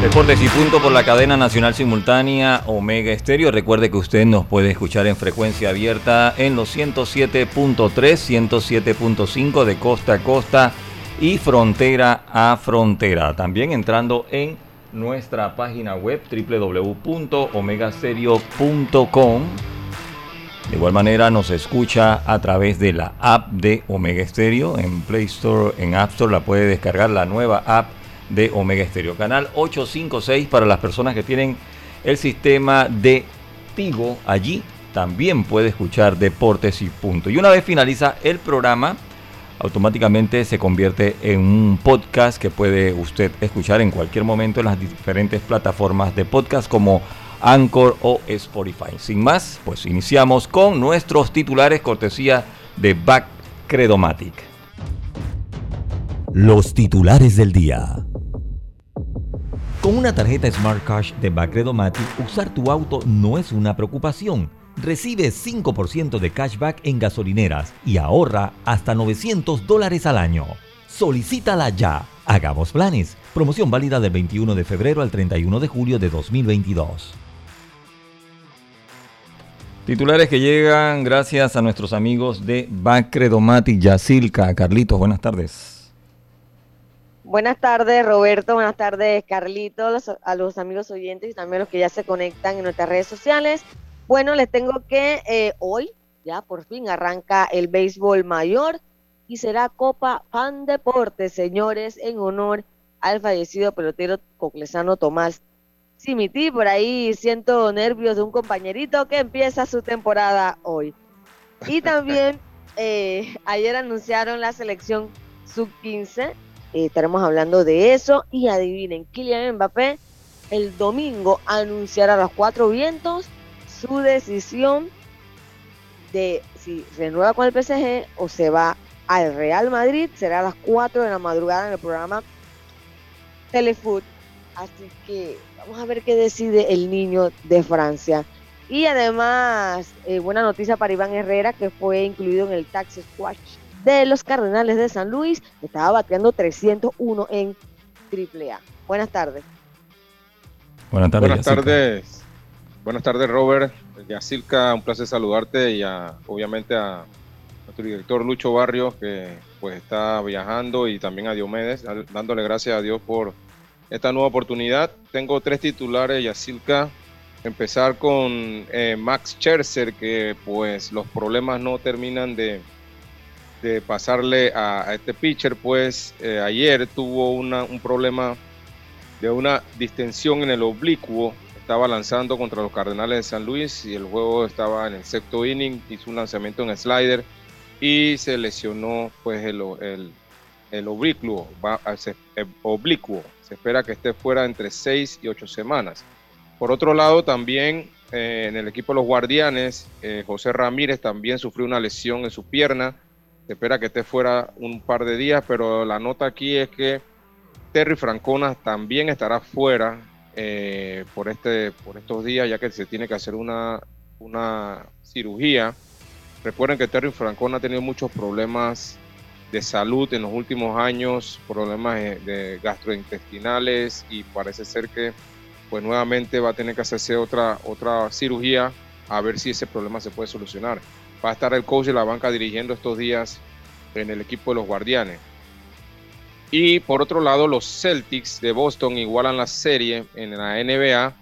Deportes y punto por la cadena nacional simultánea Omega Estéreo. Recuerde que usted nos puede escuchar en frecuencia abierta en los 107.3, 107.5 de costa a costa y frontera a frontera. También entrando en nuestra página web www.omegastereo.com. De igual manera nos escucha a través de la app de Omega Stereo en Play Store, en App Store la puede descargar la nueva app de Omega Stereo. Canal 856 para las personas que tienen el sistema de Tigo. Allí también puede escuchar Deportes y Punto. Y una vez finaliza el programa, automáticamente se convierte en un podcast que puede usted escuchar en cualquier momento en las diferentes plataformas de podcast como Anchor o Spotify. Sin más, pues iniciamos con nuestros titulares cortesía de Back Credomatic. Los titulares del día. Con una tarjeta Smart Cash de Bacredomatic, usar tu auto no es una preocupación. Recibe 5% de cashback en gasolineras y ahorra hasta 900 dólares al año. Solicítala ya. Hagamos planes. Promoción válida del 21 de febrero al 31 de julio de 2022. Titulares que llegan gracias a nuestros amigos de Bacredomatic Yacilca. Carlitos, buenas tardes. Buenas tardes, Roberto. Buenas tardes, Carlitos, a los amigos oyentes y también a los que ya se conectan en nuestras redes sociales. Bueno, les tengo que eh, hoy, ya por fin, arranca el béisbol mayor y será Copa Fan Deportes, señores, en honor al fallecido pelotero coclesano Tomás Simití. Por ahí siento nervios de un compañerito que empieza su temporada hoy. Y también eh, ayer anunciaron la selección sub-15 eh, estaremos hablando de eso. Y adivinen, Kylian Mbappé el domingo anunciará a los cuatro vientos su decisión de si renueva con el PSG o se va al Real Madrid. Será a las 4 de la madrugada en el programa Telefoot. Así que vamos a ver qué decide el niño de Francia. Y además, eh, buena noticia para Iván Herrera, que fue incluido en el Taxi Squash de los Cardenales de San Luis. Estaba bateando 301 en AAA. Buenas tardes. Buenas tardes. Buenas tardes. Buenas tardes, Robert. Yacilca, un placer saludarte y obviamente a nuestro director Lucho Barrios, que pues está viajando, y también a Diomedes, dándole gracias a Dios por esta nueva oportunidad. Tengo tres titulares, Yacilca. Empezar con eh, Max Scherzer, que pues los problemas no terminan de, de pasarle a, este pitcher, pues eh, ayer tuvo una, un problema de una distensión en el oblicuo. Estaba lanzando contra los Cardenales de San Luis y el juego estaba en el sexto inning. Hizo un lanzamiento en slider y se lesionó pues el, el, el oblicuo, va, se, oblicuo. Se espera que esté fuera entre seis y ocho semanas. Por otro lado, también eh, en el equipo de los Guardianes, eh, José Ramírez también sufrió una lesión en su pierna se espera que esté fuera un par de días, pero la nota aquí es que Terry Francona también estará fuera eh, por, este, por estos días, ya que se tiene que hacer una, una cirugía. Recuerden que Terry Francona ha tenido muchos problemas de salud en los últimos años, problemas de gastrointestinales y parece ser que pues nuevamente va a tener que hacerse otra, otra cirugía a ver si ese problema se puede solucionar va a estar el coach de la banca dirigiendo estos días en el equipo de los Guardianes. Y por otro lado, los Celtics de Boston igualan la serie en la NBA,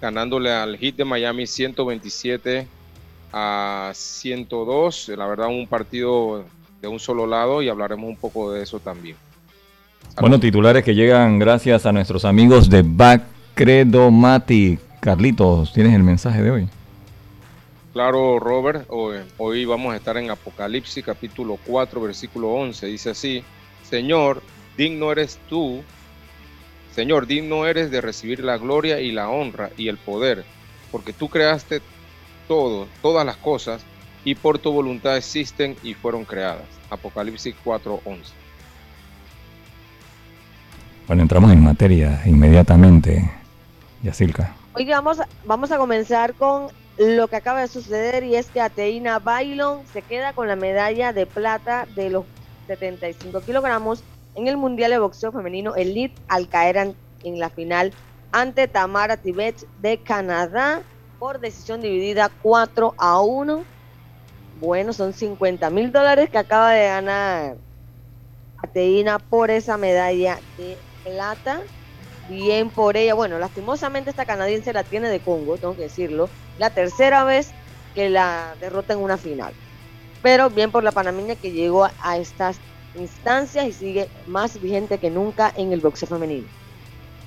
ganándole al Heat de Miami 127 a 102. La verdad, un partido de un solo lado y hablaremos un poco de eso también. Bueno, titulares que llegan gracias a nuestros amigos de Bacredomatic. Carlitos, ¿tienes el mensaje de hoy? Claro, Robert, hoy, vamos a estar en Apocalipsis capítulo 4, versículo 11. Dice así, Señor, digno eres tú, Señor, digno eres de recibir la gloria y la honra y el poder, porque tú creaste todo, todas las cosas, y por tu voluntad existen y fueron creadas. Apocalipsis 4, 11. Bueno, entramos en materia inmediatamente, Yacilca. Hoy vamos, vamos a comenzar con lo que acaba de suceder y es que Ateina Bailon se queda con la medalla de plata de los 75 kilogramos en el Mundial de Boxeo Femenino Elite al caer en, la final ante Tamara Tibet de Canadá por decisión dividida 4 a 1. Bueno, son 50 mil dólares que acaba de ganar Ateina por esa medalla de plata. Bien por ella. Bueno, lastimosamente esta canadiense la tiene de Congo, tengo que decirlo la tercera vez que la derrota en una final. Pero bien por la panameña que llegó a estas instancias y sigue más vigente que nunca en el boxeo femenino.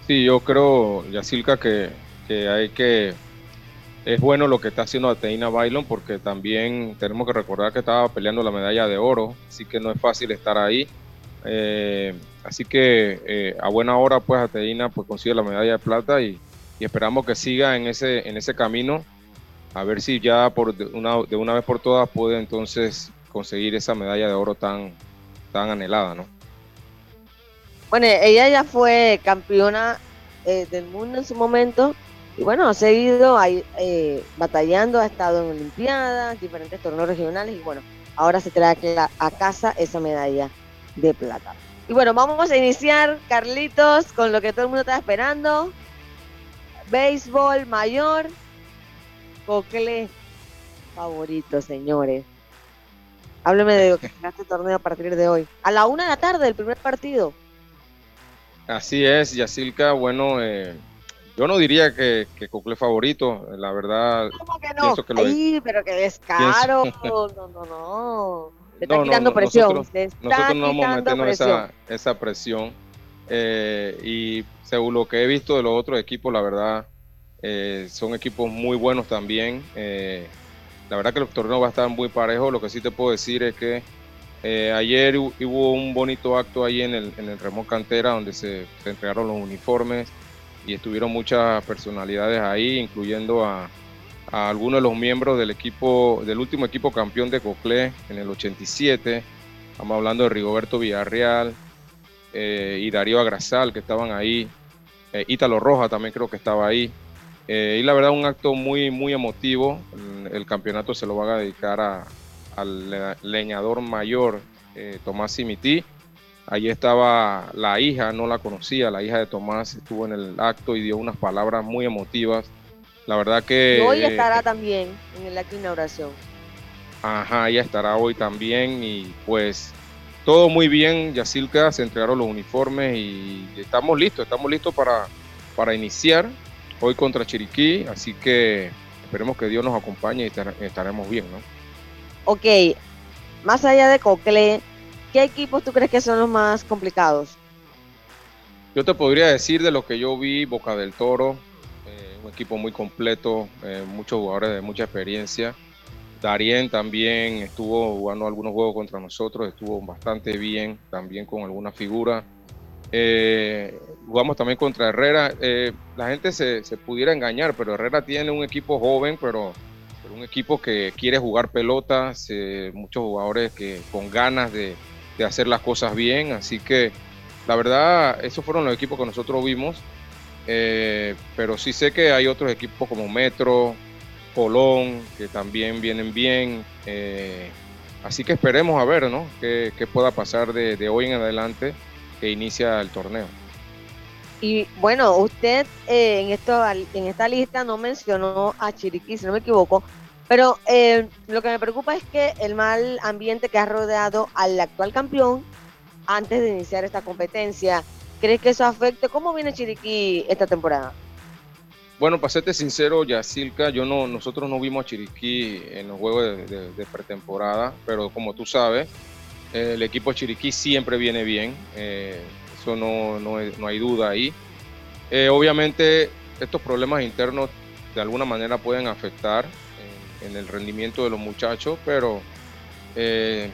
Sí, yo creo, Yacilca, que, que hay que es bueno lo que está haciendo Ateina Bailon porque también tenemos que recordar que estaba peleando la medalla de oro, así que no es fácil estar ahí. Eh, así que eh, a buena hora pues Ateina pues consigue la medalla de plata y, y, esperamos que siga en ese, en ese camino a ver si ya por de una, de una vez por todas puede entonces conseguir esa medalla de oro tan, tan anhelada, ¿no? Bueno, ella ya fue campeona eh, del mundo en su momento y bueno, ha seguido ahí, eh, batallando, ha estado en Olimpiadas, diferentes torneos regionales y bueno, ahora se trae a casa esa medalla de plata. Y bueno, vamos a iniciar, Carlitos, con lo que todo el mundo está esperando. Béisbol mayor, Cocle favorito, señores. Hábleme de lo que será este torneo a partir de hoy. A la una de la tarde, el primer partido. Así es, Yacilca. Bueno, eh, yo no diría que, que Cocle favorito, la verdad. ¿Cómo que no? Que pero que descaro. No, no, no. Le está quitando presión. Nosotros, nosotros no vamos a meternos esa, esa presión. Eh, y según lo que he visto de los otros equipos, la verdad, eh, son equipos muy buenos también. Eh, la verdad que el torneo va a estar muy parejo. Lo que sí te puedo decir es que eh, ayer hubo un bonito acto ahí en el, en el Remo Cantera donde se, entregaron los uniformes y estuvieron muchas personalidades ahí, incluyendo a, algunos de los miembros del equipo, del último equipo campeón de Coclé en el 87. Estamos hablando de Rigoberto Villarreal y Darío Agrasal que estaban ahí. Ítalo Roja también creo que estaba ahí. Eh, y la verdad, un acto muy, muy emotivo. El, campeonato se lo va a dedicar a, al leñador mayor, eh, Tomás Simití. Allí estaba la hija, no la conocía, la hija de Tomás estuvo en el acto y dio unas palabras muy emotivas. La verdad que... hoy estará también en la inauguración. Ajá, ella estará hoy también y pues todo muy bien, Yacilca, se entregaron los uniformes y estamos listos, estamos listos para, para iniciar hoy contra Chiriquí, así que esperemos que Dios nos acompañe y estaremos bien, ¿no? Ok, más allá de Cocle, ¿qué equipos tú crees que son los más complicados? Yo te podría decir de lo que yo vi, Boca del Toro, eh, un equipo muy completo, eh, muchos jugadores de mucha experiencia. Darien también estuvo jugando algunos juegos contra nosotros, estuvo bastante bien, también con alguna figura. Eh, jugamos también contra Herrera. Eh, la gente se, pudiera engañar, pero Herrera tiene un equipo joven, pero, un equipo que quiere jugar pelotas, eh, muchos jugadores que con ganas de, hacer las cosas bien. Así que la verdad, esos fueron los equipos que nosotros vimos. pero sí sé que hay otros equipos como Metro, Colón, que también vienen bien. así que esperemos a ver ¿no? qué, pueda pasar de hoy en adelante que inicia el torneo. Y bueno, usted eh, en, esto, en esta lista no mencionó a Chiriquí, si no me equivoco, pero eh, lo que me preocupa es que el mal ambiente que ha rodeado al actual campeón antes de iniciar esta competencia, ¿crees que eso afecte? ¿Cómo viene Chiriquí esta temporada? Bueno, para serte sincero, Yacilca, yo no, nosotros no vimos a Chiriquí en los juegos de pretemporada, pero como tú sabes, el equipo Chiriquí siempre viene bien, eh, eso no, no, hay duda ahí. Eh, obviamente estos problemas internos de alguna manera pueden afectar. en el rendimiento de los muchachos, pero eh,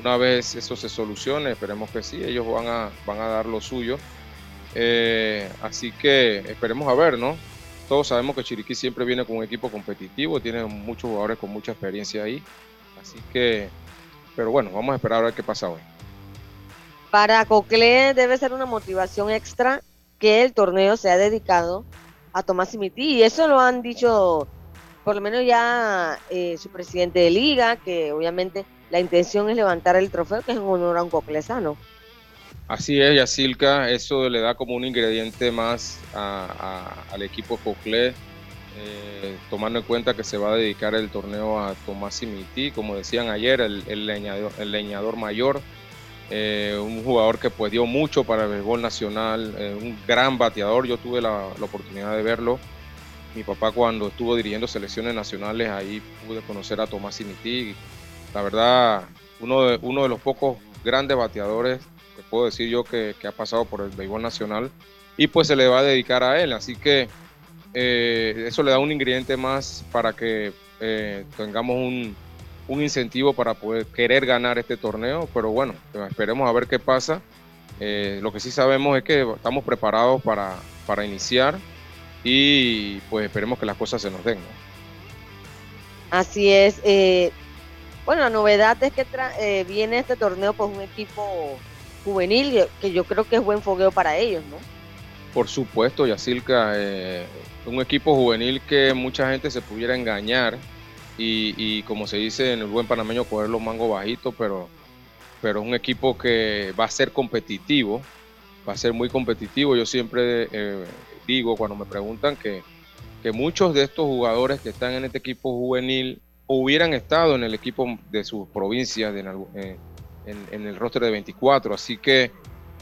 una vez eso se solucione, esperemos que sí, ellos van a, van a dar lo suyo. Así que esperemos a ver, ¿no? Todos sabemos que Chiriquí siempre viene con un equipo competitivo, tiene muchos jugadores con mucha experiencia ahí. Así que, pero bueno, vamos a esperar a ver qué pasa hoy. Para Cocle debe ser una motivación extra que el torneo sea dedicado a Tomás Simití. Y eso lo han dicho, por lo menos ya eh, su presidente de liga, que obviamente la intención es levantar el trofeo, que es en honor a un coclesano. Así es, Yacilca, eso le da como un ingrediente más al equipo Coclé, eh, tomando en cuenta que se va a dedicar el torneo a Tomás Simití, como decían ayer, el, leñador, el leñador mayor, eh, un jugador que pues dio mucho para el béisbol nacional, eh, un gran bateador, yo tuve la, oportunidad de verlo. Mi papá cuando estuvo dirigiendo selecciones nacionales, ahí pude conocer a Tomás Simití. La verdad, uno de, uno de los pocos grandes bateadores que puedo decir yo que, ha pasado por el béisbol nacional y pues se le va a dedicar a él. Así que eh, eso le da un ingrediente más para que tengamos un, un incentivo para poder querer ganar este torneo, pero bueno, esperemos a ver qué pasa. Eh, lo que sí sabemos es que estamos preparados para, para iniciar y pues esperemos que las cosas se nos den. Así es. Eh, bueno, la novedad es que eh, viene este torneo por un equipo juvenil que yo creo que es buen fogueo para ellos, ¿no? Por supuesto, Yacilca, un equipo juvenil que mucha gente se pudiera engañar y, como se dice en el buen panameño, coger los mangos bajitos, pero, pero es un equipo que va a ser competitivo, va a ser muy competitivo. Yo siempre eh, digo cuando me preguntan que, que muchos de estos jugadores que están en este equipo juvenil hubieran estado en el equipo de sus provincias, eh, en, el roster de 24. Así que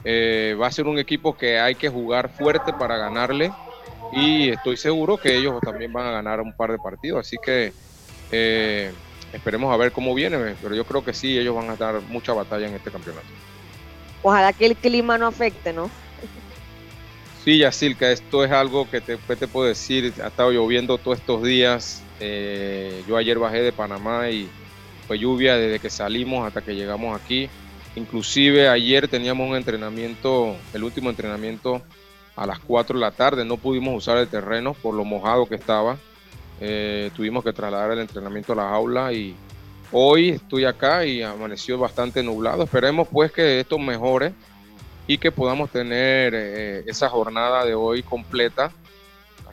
eh, va a ser un equipo que hay que jugar fuerte para ganarle y estoy seguro que ellos también van a ganar un par de partidos. Así que eh, esperemos a ver cómo viene, pero yo creo que sí, ellos van a dar mucha batalla en este campeonato. Ojalá que el clima no afecte, ¿no? Sí, Yacilca, esto es algo que te, te puedo decir, ha estado lloviendo todos estos días. Eh, yo ayer bajé de Panamá y fue lluvia desde que salimos hasta que llegamos aquí. Inclusive ayer teníamos un entrenamiento, el último entrenamiento a las 4 de la tarde. No pudimos usar el terreno por lo mojado que estaba. Eh, tuvimos que trasladar el entrenamiento a la jaula y hoy estoy acá y amaneció bastante nublado. Esperemos pues que esto mejore y que podamos tener eh, esa jornada de hoy completa.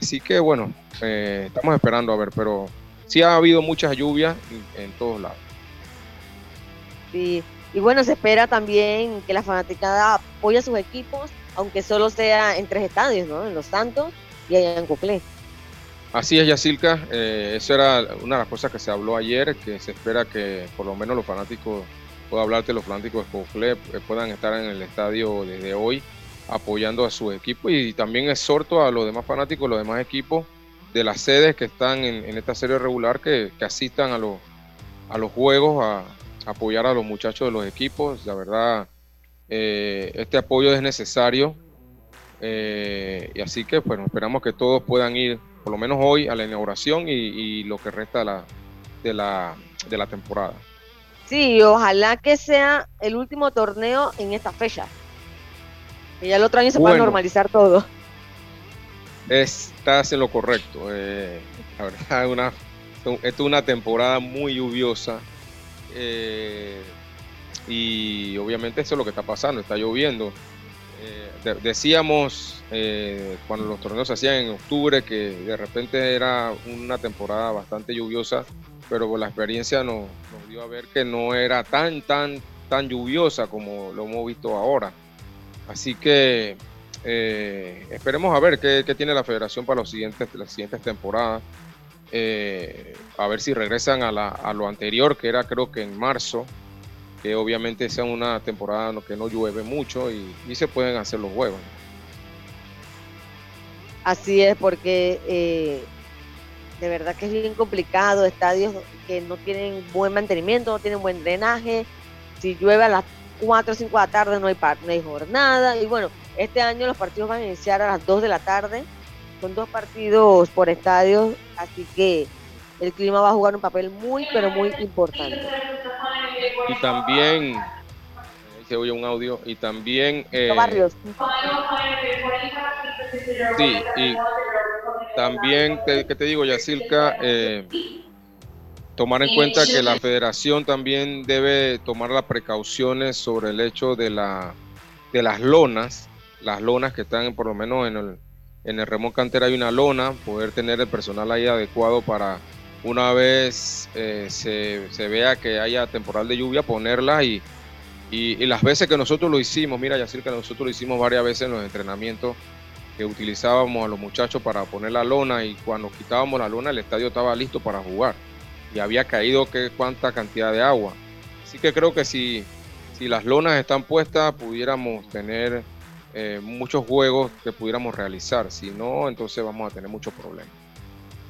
Así que bueno, eh, estamos esperando a ver, pero sí ha habido muchas lluvias en, todos lados. Sí, y bueno, se espera también que la fanaticada apoye a sus equipos, aunque solo sea en tres estadios, ¿no? En Los Santos y allá en Coclé. Así es, Yacilca. Eh, eso era una de las cosas que se habló ayer, que se espera que por lo menos los fanáticos, puedo hablarte, los fanáticos de Coclé eh, puedan estar en el estadio desde hoy apoyando a su equipo y también exhorto a los demás fanáticos, los demás equipos de las sedes que están en, esta serie regular que, asistan a, los, a los juegos, a, apoyar a los muchachos de los equipos. La verdad, eh, este apoyo es necesario y así que bueno, esperamos que todos puedan ir por lo menos hoy a la inauguración y, lo que resta de la, de, la, de la temporada. Sí, ojalá que sea el último torneo en esta fecha. Que ya el otro año se pueda normalizar todo. Estás en lo correcto. Eh, la verdad, una, es una temporada muy lluviosa. Eh, y obviamente eso es lo que está pasando, está lloviendo. Eh, decíamos eh, cuando los torneos se hacían en octubre, que de repente era una temporada bastante lluviosa, pero la experiencia nos, dio a ver que no era tan, tan, tan lluviosa como lo hemos visto ahora. Así que eh, esperemos a ver qué, tiene la federación para los siguientes, las siguientes temporadas. A ver si regresan a, lo anterior, que era creo que en marzo, que obviamente sea una temporada que no llueve mucho y, y se pueden hacer los juegos. Así es, porque eh, de verdad que es bien complicado, estadios que no tienen buen mantenimiento, no tienen buen drenaje, si llueve a las 4 o 5 de la tarde no hay, no hay jornada, y bueno, este año los partidos van a iniciar a las 2 de la tarde, son dos partidos por estadio, así que el clima va a jugar un papel muy, pero muy importante. Y también, ahí se oye un audio, y también... Eh, Barrios. Sí, y también, ¿qué te digo, Yacilca? Eh, tomar en cuenta que la federación también debe tomar las precauciones sobre el hecho de, la, de las lonas, las lonas que están por lo menos en el, en el Remón Cantera hay una lona, poder tener el personal ahí adecuado para una vez eh, se, se, vea que haya temporal de lluvia, ponerla y, y, y, las veces que nosotros lo hicimos, mira Yacir, que nosotros lo hicimos varias veces en los entrenamientos, que utilizábamos a los muchachos para poner la lona y cuando quitábamos la lona el estadio estaba listo para jugar y había caído que cuánta cantidad de agua. Así que creo que si, si las lonas están puestas pudiéramos tener eh, muchos juegos que pudiéramos realizar. Si no, entonces vamos a tener muchos problemas.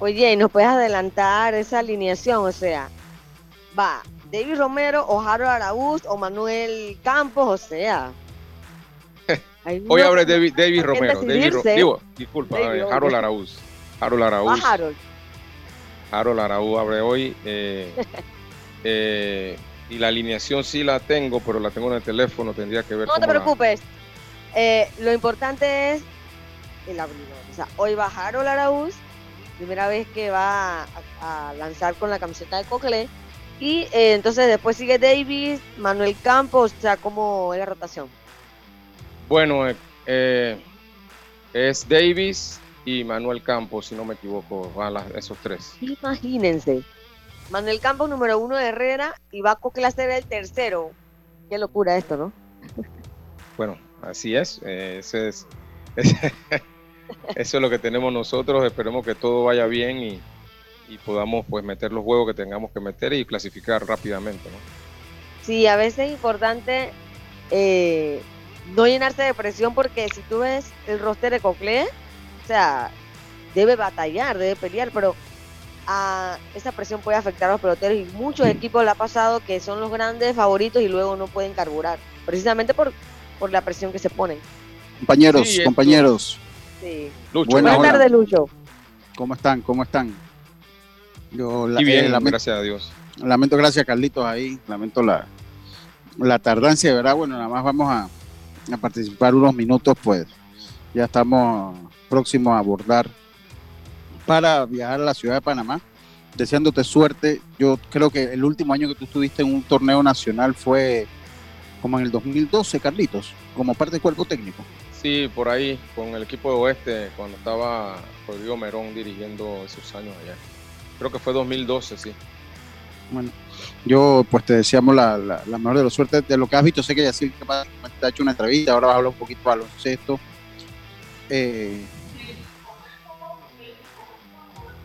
Oye, ¿y nos puedes adelantar esa alineación? O sea, va David Romero o Harold Araúz o Manuel Campos, o sea. Hoy abre David, David Romero. David, digo, disculpa, David Harold Araúz. Harold Araúz. Va Harold. Harold Araúz abre hoy. Eh, eh, y la alineación sí la tengo, pero la tengo en el teléfono, tendría que ver. No te preocupes. Eh, lo importante es el abridor. O sea, hoy va Harold Araúz, primera vez que va a, a lanzar con la camiseta de Cocle. Y eh, entonces después sigue Davis, Manuel Campos, o sea, ¿cómo es la rotación? Bueno, eh, es Davis y Manuel Campos, si no me equivoco, van las, esos tres. Imagínense. Manuel Campos, número uno de Herrera, y va Cocle a ser el tercero. Qué locura esto, ¿no? Bueno, así es. Eh, ese es ese, eso es lo que tenemos nosotros. Esperemos que todo vaya bien y, y, podamos pues meter los juegos que tengamos que meter y clasificar rápidamente. ¿no? Sí, a veces es importante eh, no llenarse de presión porque si tú ves el roster de Cocle, o sea, debe batallar, debe pelear, pero a esa presión puede afectar a los peloteros y muchos equipos le ha pasado que son los grandes favoritos y luego no pueden carburar, precisamente por, por la presión que se ponen. Compañeros, sí, compañeros. Sí. Lucho, Buenas tardes, Lucho. ¿Cómo están? ¿Cómo están? Yo la, y bien, eh, lamento, gracias a Dios. Lamento, gracias Carlitos ahí, lamento la, la tardancia, ¿verdad? Bueno, nada más vamos a, a participar unos minutos, pues ya estamos próximos a abordar para viajar a la ciudad de Panamá. Deseándote suerte. Yo creo que el último año que tú estuviste en un torneo nacional fue como en el 2012, Carlitos, como parte del cuerpo técnico. Sí, por ahí, con el equipo de Oeste, cuando estaba Rodrigo Merón dirigiendo esos años allá. Creo que fue 2012, sí. Bueno, yo pues te deseamos la, la, la mejor de las suertes de lo que has visto. Sé que ya sí te ha hecho una entrevista, ahora vas a hablar un poquito de baloncesto. Eh,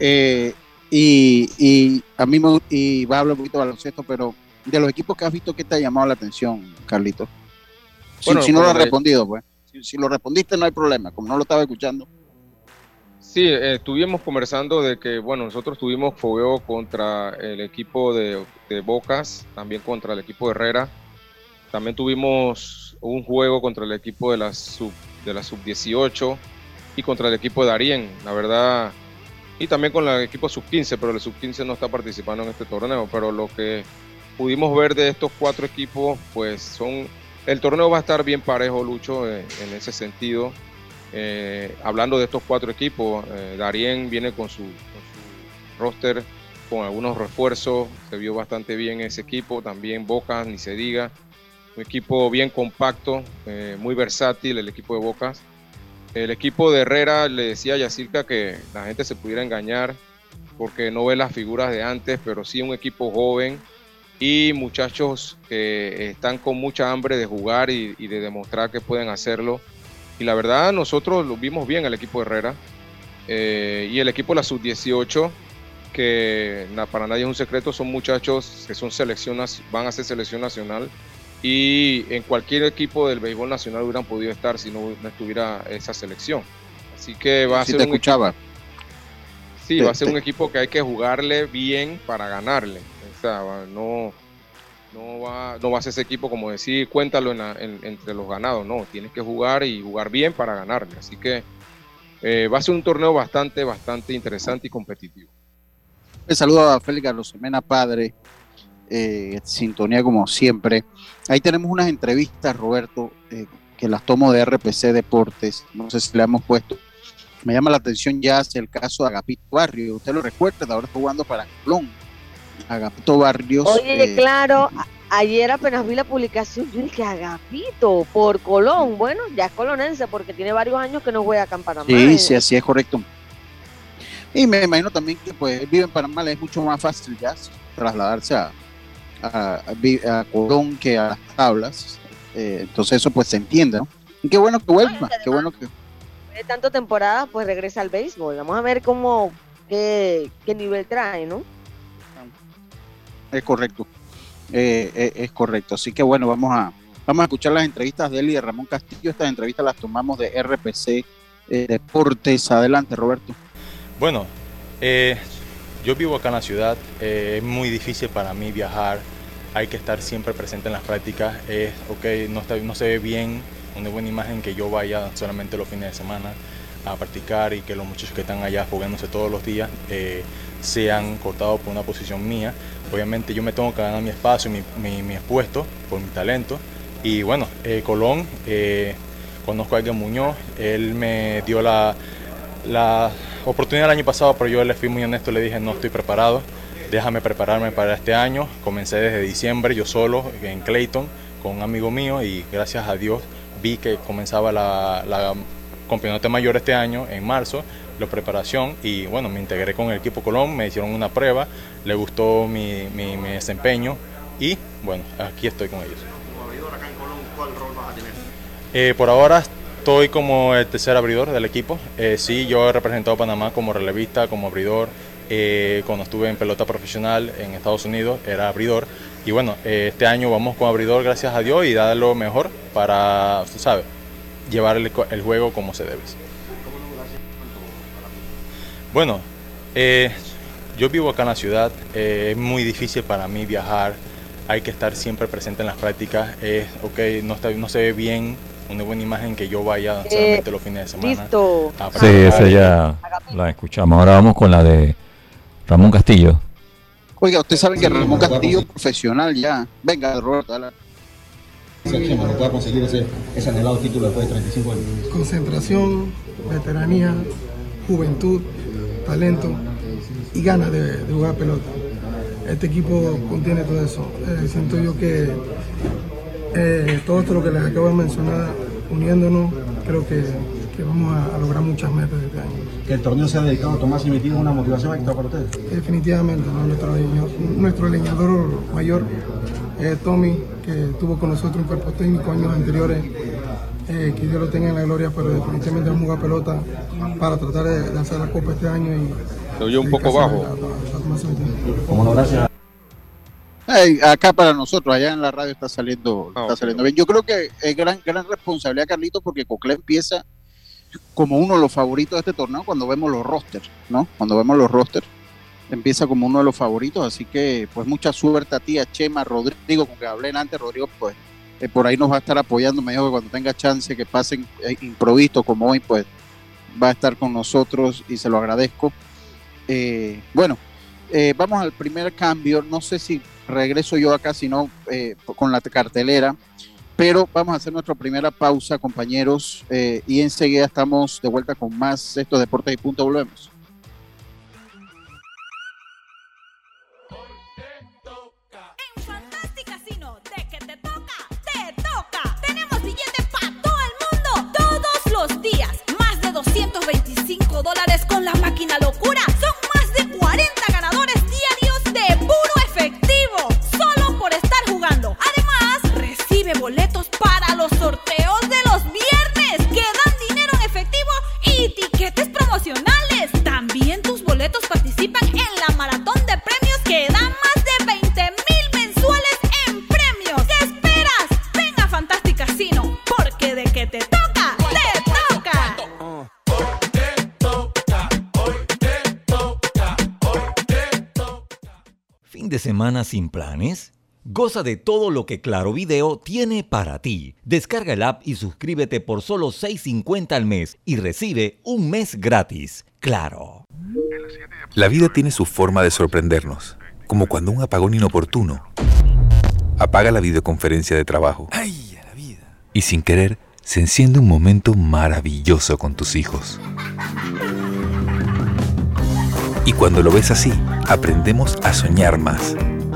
eh, y, y, a mí me, y va a hablar un poquito de baloncesto, pero de los equipos que has visto, ¿qué te ha llamado la atención, Carlito? Bueno, si, si no lo has respondido, pues. Si, lo respondiste, no hay problema, como no lo estaba escuchando. Sí, eh, estuvimos conversando de que, bueno, nosotros tuvimos fogueo contra el equipo de, de, Bocas, también contra el equipo de Herrera. También tuvimos un juego contra el equipo de la sub de la sub-18 y contra el equipo de Darien. La verdad, y también con el equipo sub-15, pero el sub-15 no está participando en este torneo. Pero lo que pudimos ver de estos cuatro equipos, pues son. El torneo va a estar bien parejo, Lucho, eh, en ese sentido. Eh, hablando de estos cuatro equipos, eh, Darien viene con su, roster con algunos refuerzos, se vio bastante bien ese equipo, también Bocas, ni se diga, un equipo bien compacto, eh, muy versátil el equipo de Bocas. El equipo de Herrera le decía a Yacirca que la gente se pudiera engañar porque no ve las figuras de antes, pero sí un equipo joven y muchachos que están con mucha hambre de jugar y, y de demostrar que pueden hacerlo. Y la verdad, nosotros lo vimos bien el equipo de Herrera eh, y el equipo de la sub-18, que para nadie es un secreto, son muchachos que son seleccionas, van a ser selección nacional y en cualquier equipo del béisbol nacional hubieran podido estar si no, no estuviera esa selección. Así que va a sí ser te un escuchaba. Equipo, sí, va a ser un equipo que hay que jugarle bien para ganarle. No, no, va, no va a ser ese equipo como decir, cuéntalo en la, en, entre los ganados. No, tienes que jugar y jugar bien para ganarle. Así que eh, va a ser un torneo bastante, bastante interesante y competitivo. Un saludo a Félix Rosemena Padre, eh, sintonía como siempre. Ahí tenemos unas entrevistas, Roberto, eh, que las tomo de RPC Deportes. No sé si le hemos puesto. Me llama la atención ya el caso de Agapito Barrio. Usted lo recuerda, ahora está jugando para Colón. Agapito Barrios. Oye, eh, claro, ayer apenas vi la publicación, yo dije Agapito por Colón. Bueno, ya es colonense porque tiene varios años que no juega acá en Panamá. Sí, sí, así es correcto. Y me imagino también que pues vive en Panamá, es mucho más fácil ya trasladarse a, a, Colón que a las tablas. Eh, entonces eso pues se entiende, ¿no? Y qué bueno que vuelva, qué bueno que... De tanto temporada, pues regresa al béisbol. Vamos a ver cómo, qué, qué nivel trae, ¿no? Es correcto, eh, eh, es correcto. Así que bueno, vamos a, vamos a escuchar las entrevistas de él y de Ramón Castillo. Estas entrevistas las tomamos de RPC Deportes. Adelante, Roberto. Bueno, eh, yo vivo acá en la ciudad, eh, es muy difícil para mí viajar, hay que estar siempre presente en las prácticas, es, ok, no, no se ve bien, una buena imagen que yo vaya solamente los fines de semana a practicar y que los muchachos que están allá jugándose todos los días eh, sean cortados por una posición mía. Obviamente yo me tengo que ganar mi espacio, mi, mi, expuesto por mi talento. Y bueno, Colón, conozco a alguien Muñoz, él me dio la, la oportunidad el año pasado, pero yo le fui muy honesto, le dije no estoy preparado, déjame prepararme para este año. Comencé desde diciembre yo solo en Clayton con un amigo mío y gracias a Dios vi que comenzaba la campeonato mayor este año en marzo, la preparación y bueno, me integré con el equipo Colón, me hicieron una prueba, le gustó mi, mi, desempeño y bueno, aquí estoy con ellos. Como abridor acá en Colón, ¿cuál rol vas a tener? Eh, por ahora Estoy como el tercer abridor del equipo. Eh, sí, yo he representado a Panamá como relevista, como abridor. Eh, cuando estuve en pelota profesional en Estados Unidos era abridor. Y bueno, eh, este año vamos con abridor, gracias a Dios, y dar lo mejor para, tú sabes, llevar el, juego como se debe. Bueno, yo vivo acá en la ciudad, es muy difícil para mí viajar, hay que estar siempre presente en las prácticas, es, ok, no, está, no se ve bien una buena imagen que yo vaya eh, solamente los fines de semana. Listo. Sí, esa ya la escuchamos. Ahora vamos con la de Ramón Castillo. Oiga, usted sabe que Ramón Castillo es profesional ya. Venga, Roberto, dale. Pueda conseguir ese, ese título después de 35 años. Concentración, veteranía, juventud, talento y ganas de, jugar pelota. Este equipo contiene todo eso. Eh, siento yo que eh, todo esto lo que les acabo de mencionar, uniéndonos, creo que, vamos a, lograr muchas metas este año. ¿Que el torneo sea dedicado a Tomás y metido una motivación extra para ustedes? Definitivamente, nuestro, leñador, mayor, eh, Tommy, que estuvo con nosotros en cuerpo técnico años anteriores, eh, que Dios lo tenga en la gloria, pero definitivamente vamos a jugar pelota para tratar de, hacer la Copa este año. y Se oyó un poco bajo. Como no, gracias acá para nosotros, allá en la radio está saliendo, ah, está saliendo bien. Yo creo que es gran, gran responsabilidad, Carlito, porque Cocle empieza como uno de los favoritos de este torneo cuando vemos los rosters, ¿no? Cuando vemos los rosters, empieza como uno de los favoritos, así que pues mucha suerte a ti, a Chema, Rodrigo, con que hablé antes, Rodrigo, pues eh, por ahí nos va a estar apoyando, me dijo que cuando tenga chance que pasen eh, improvisto como hoy, pues va a estar con nosotros y se lo agradezco. Eh, bueno, vamos al primer cambio, no sé si regreso yo acá, sino eh, con la cartelera. Pero vamos a hacer nuestra primera pausa, compañeros, eh, y enseguida estamos de vuelta con más estos deportes y punto. Volvemos. Semana sin planes? Goza de todo lo que Claro Video tiene para ti. Descarga el app y suscríbete por solo $6.50 al mes y recibe un mes gratis. Claro. La vida tiene su forma de sorprendernos, como cuando un apagón inoportuno apaga la videoconferencia de trabajo. ¡Ay, a la vida! Y sin querer, se enciende un momento maravilloso con tus hijos. Y cuando lo ves así, aprendemos a soñar más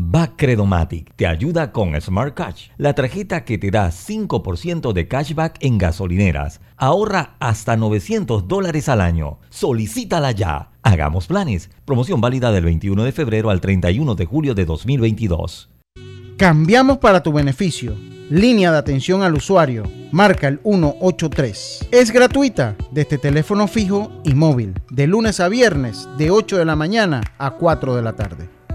Bacredomatic te ayuda con Smart Cash, la tarjeta que te da 5% de cashback en gasolineras. Ahorra hasta 900 dólares al año. Solicítala ya. Hagamos planes. Promoción válida del 21 de febrero al 31 de julio de 2022. Cambiamos para tu beneficio. Línea de atención al usuario. Marca el 183. Es gratuita desde teléfono fijo y móvil. De lunes a viernes, de 8 de la mañana a 4 de la tarde.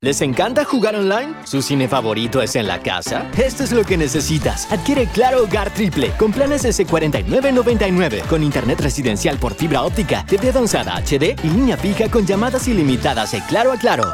¿Les encanta jugar online? ¿Su cine favorito es en la casa? Esto es lo que necesitas. Adquiere Claro Hogar Triple con planes S4999 con internet residencial por fibra óptica, TV avanzada HD y línea fija con llamadas ilimitadas de Claro a Claro.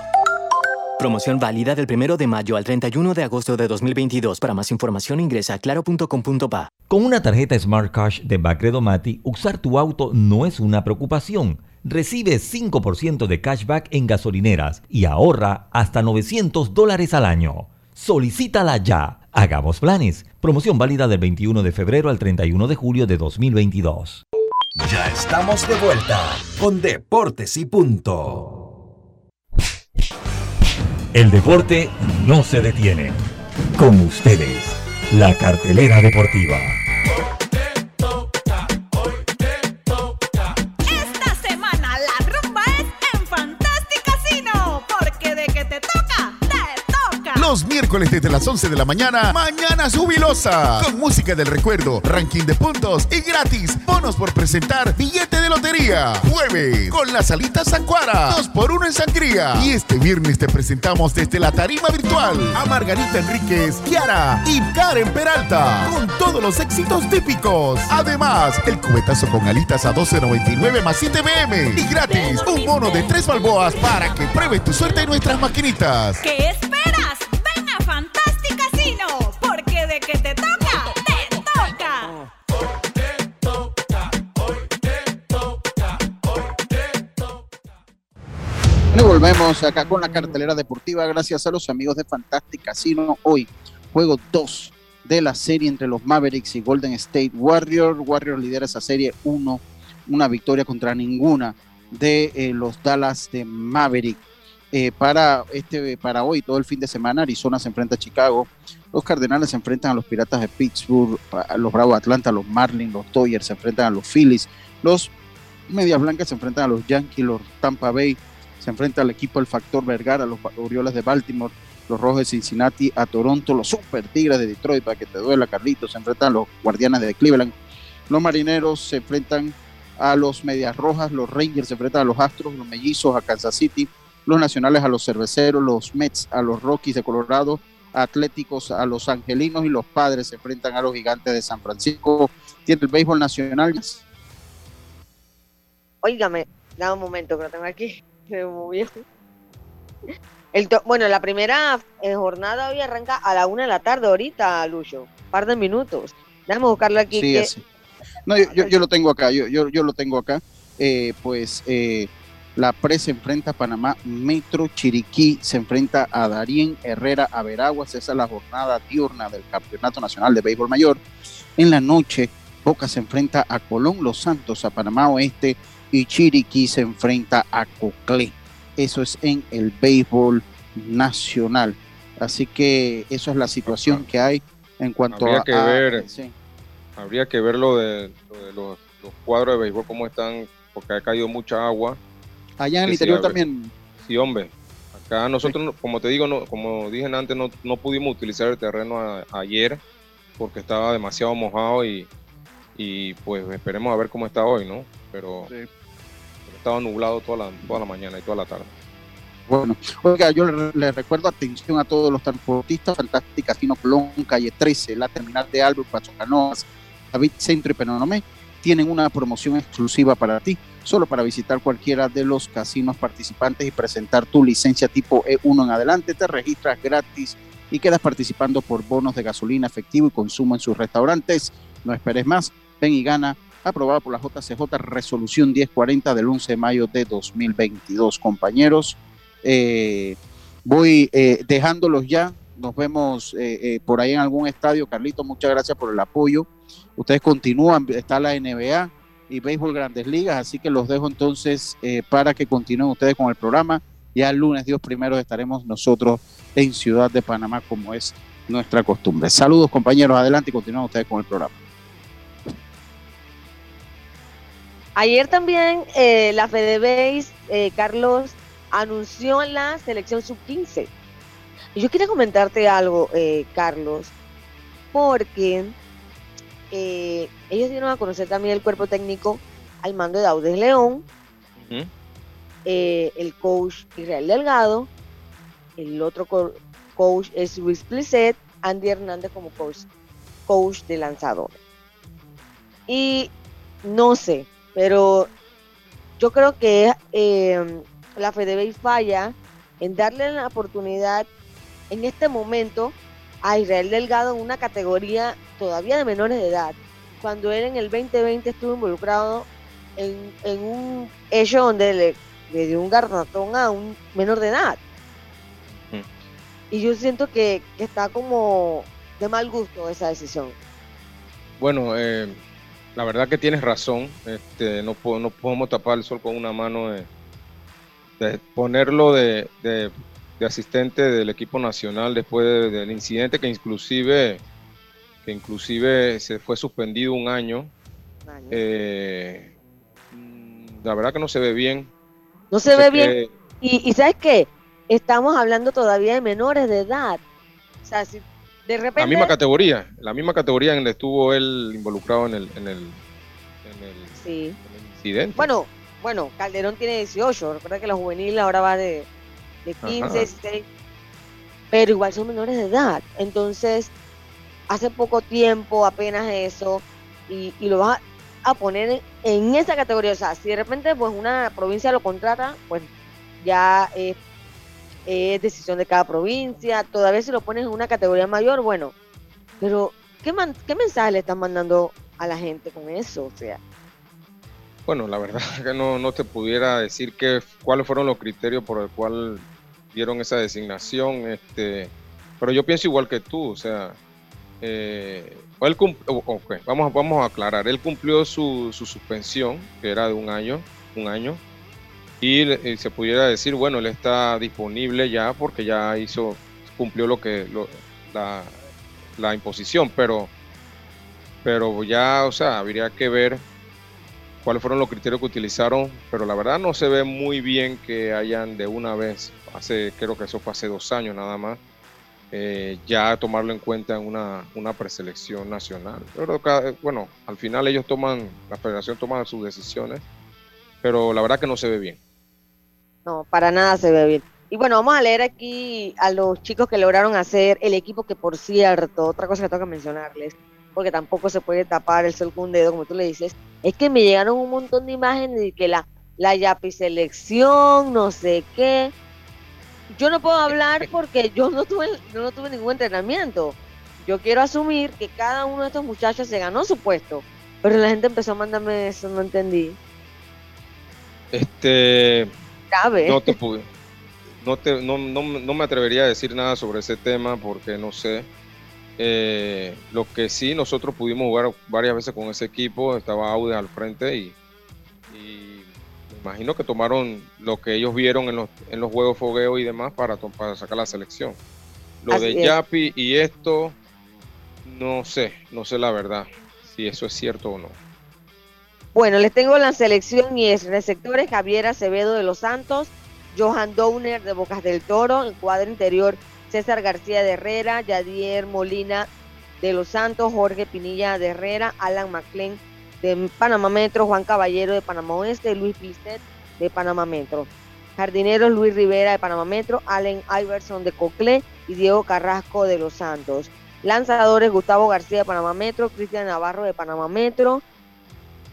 Promoción válida del 1 de mayo al 31 de agosto de 2022. Para más información ingresa a claro.com.pa. Con una tarjeta Smart Cash de Bacredo Mati, usar tu auto no es una preocupación. Recibe 5% de cashback en gasolineras y ahorra hasta 900 dólares al año. Solicítala ya. Hagamos planes. Promoción válida del 21 de febrero al 31 de julio de 2022. Ya estamos de vuelta con Deportes y Punto. El deporte no se detiene. Con ustedes, la cartelera deportiva. Los miércoles desde las 11 de la mañana, Mañana Jubilosa. Con música del recuerdo, ranking de puntos y gratis. Bonos por presentar billete de lotería. Jueves, con las alitas Sancuara. 2 por 1 en sangría. Y este viernes te presentamos desde la tarima virtual a Margarita Enríquez, Kiara y Karen Peralta. Con todos los éxitos típicos. Además, el cubetazo con alitas a 12.99 más 7 BM. Y gratis, un bono de 3 balboas para que pruebes tu suerte en nuestras maquinitas. ¿Qué esperas? Bueno, volvemos acá con la cartelera deportiva gracias a los amigos de Fantastic Casino. Hoy, juego 2 de la serie entre los Mavericks y Golden State Warriors. Warriors lidera esa serie 1, una victoria contra ninguna de eh, los Dallas de Maverick. Eh, para, este, para hoy, todo el fin de semana, Arizona se enfrenta a Chicago, los Cardenales se enfrentan a los Piratas de Pittsburgh, los Bravos de Atlanta, los Marlins, los Dodgers se enfrentan a los Phillies, los Medias Blancas se enfrentan a los Yankees, los Tampa Bay se enfrenta al equipo del Factor Vergara, los Orioles de Baltimore, los Rojos de Cincinnati, a Toronto, los Super Tigres de Detroit, para que te duela, Carlitos, se enfrentan a los Guardianes de Cleveland, los Marineros se enfrentan a los Medias Rojas, los Rangers se enfrentan a los Astros, los Mellizos a Kansas City, los Nacionales a los Cerveceros, los Mets a los Rockies de Colorado, Atléticos a los Angelinos y los Padres se enfrentan a los Gigantes de San Francisco. Tiene el béisbol nacional. Óigame, da un momento que lo tengo aquí. Me movió. El bueno, la primera eh, jornada hoy arranca a la una de la tarde, ahorita, Lucho. Un par de minutos. Déjame buscarlo aquí. Sí, que- así. No, yo, yo, yo lo tengo acá, yo, yo, yo lo tengo acá. eh, pues eh, la presa enfrenta a Panamá Metro, Chiriquí se enfrenta a Darien Herrera a Veraguas, esa es la jornada diurna del Campeonato Nacional de Béisbol Mayor. En la noche, Boca se enfrenta a Colón Los Santos, a Panamá Oeste y Chiriquí se enfrenta a Coclé. Eso es en el béisbol nacional. Así que eso es la situación que hay en cuanto habría a... que a- ver, sí. habría que ver lo de, lo de los, los cuadros de béisbol, cómo están, porque ha caído mucha agua. Allá en el Sí, sí, interior también. Sí, hombre. Acá nosotros, no- como te digo, no, como dije antes, no, no pudimos utilizar el terreno a- ayer porque estaba demasiado mojado y, y pues esperemos a ver cómo está hoy, ¿no? Pero, pero estaba nublado toda la, toda la mañana y toda la tarde. Bueno, oiga, yo le, recuerdo atención a todos los transportistas, Fantástica Casino Colón, Calle 13, la terminal de Albert, Paso Canoas, David Centro y Penonomé, tienen una promoción exclusiva para ti, solo para visitar cualquiera de los casinos participantes y presentar tu licencia tipo E1 en adelante, te registras gratis y quedas participando por bonos de gasolina efectivo y consumo en sus restaurantes. No esperes más, ven y gana aprobada por la JCJ Resolución 1040 del 11 de mayo de 2022. Compañeros, eh, voy eh, dejándolos ya. Nos vemos eh, por ahí en algún estadio. Carlito, muchas gracias por el apoyo. Ustedes continúan, está la NBA y Béisbol Grandes Ligas, así que los dejo entonces para que continúen ustedes con el programa. Ya el lunes, Dios primero, estaremos nosotros en Ciudad de Panamá, como es nuestra costumbre. Saludos, compañeros. Adelante y continúen ustedes con el programa. Ayer también eh, la FedeBase, eh, Carlos, anunció la selección sub-15. Y yo quería comentarte algo, eh, Carlos, porque eh, ellos dieron a conocer también el cuerpo técnico al mando de Daudes León, el coach Israel Delgado, el otro co- coach es Luis Plisset, Andy Hernández como coach, coach de lanzador. Y no sé, pero yo creo que eh, la FedeBase falla en darle la oportunidad en este momento a Israel Delgado en una categoría todavía de menores de edad, cuando él en el 2020 estuvo involucrado en, en un hecho donde le, le dio un garnatón a un menor de edad. Y yo siento que, que está como de mal gusto esa decisión. Bueno, eh, la verdad que tienes razón. Este, no, no podemos tapar el sol con una mano de, de ponerlo de, de- de asistente del equipo nacional después de- del incidente que inclusive que inclusive se fue suspendido un año. Eh, la verdad que no se ve bien. No se ve bien. Y, y ¿sabes qué? Estamos hablando todavía de menores de edad. O sea, si de repente... La misma categoría, la misma categoría en donde estuvo él involucrado en el, en el, en el Sí. incidente. Bueno, bueno, Calderón tiene 18. Recuerda que la juvenil ahora va de, de 15, Ajá. 16. Pero igual son menores de edad. Entonces, hace poco tiempo apenas eso. Y, y lo vas a, a poner en, en esa categoría. O sea, si de repente pues una provincia lo contrata, pues ya es, es decisión de cada provincia. Todavía si lo pones en una categoría mayor, bueno. Pero, ¿qué, man- qué mensaje le están mandando a la gente con eso? O sea, Bueno, la verdad que no, no te pudiera decir que, cuáles fueron los criterios por el cual dieron esa designación, este, pero yo pienso igual que tú, o sea, eh, él cum- o- ok, vamos, vamos a aclarar, él cumplió su, su suspensión, que era de un año, un año, y, se pudiera decir, bueno, él está disponible ya porque ya hizo, cumplió lo que, lo- la, la imposición, pero, pero ya, o sea, habría que ver cuáles fueron los criterios que utilizaron, pero la verdad no se ve muy bien que hayan de una vez, hace, creo que eso fue hace dos años nada más, eh, ya tomarlo en cuenta en una, una preselección nacional. Pero bueno, al final ellos toman, la federación toma sus decisiones, pero la verdad que no se ve bien. No, para nada se ve bien. Y bueno, vamos a leer aquí a los chicos que lograron hacer el equipo, que por cierto, otra cosa que tengo que mencionarles, porque tampoco se puede tapar el sol con un dedo, como tú le dices, es que me llegaron un montón de imágenes de que la, la Yapi selección, no sé qué. Yo no puedo hablar porque yo no tuve, yo no tuve ningún entrenamiento. Yo quiero asumir que cada uno de estos muchachos se ganó su puesto, pero la gente empezó a mandarme eso, no entendí. Este. No te pude. No, te, no, no, no me atrevería a decir nada sobre ese tema porque no sé. Eh, lo que sí, nosotros pudimos jugar varias veces con ese equipo, estaba Aude al frente y, y me imagino que tomaron lo que ellos vieron en los, en los juegos fogueo y demás para, para sacar la selección. Lo Así de es. Yapi y esto, no sé, no sé la verdad, si eso es cierto o no. Bueno, les tengo la selección y es receptores Javier Acevedo de Los Santos, Johan Downer de Bocas del Toro, en cuadro interior César García de Herrera, Yadier Molina de Los Santos, Jorge Pinilla de Herrera, Alan McLean de Panamá Metro, Juan Caballero de Panamá Oeste, Luis Plistet de Panamá Metro. Jardineros Luis Rivera de Panamá Metro, Allen Iverson de Coclé y Diego Carrasco de Los Santos. Lanzadores Gustavo García de Panamá Metro, Cristian Navarro de Panamá Metro,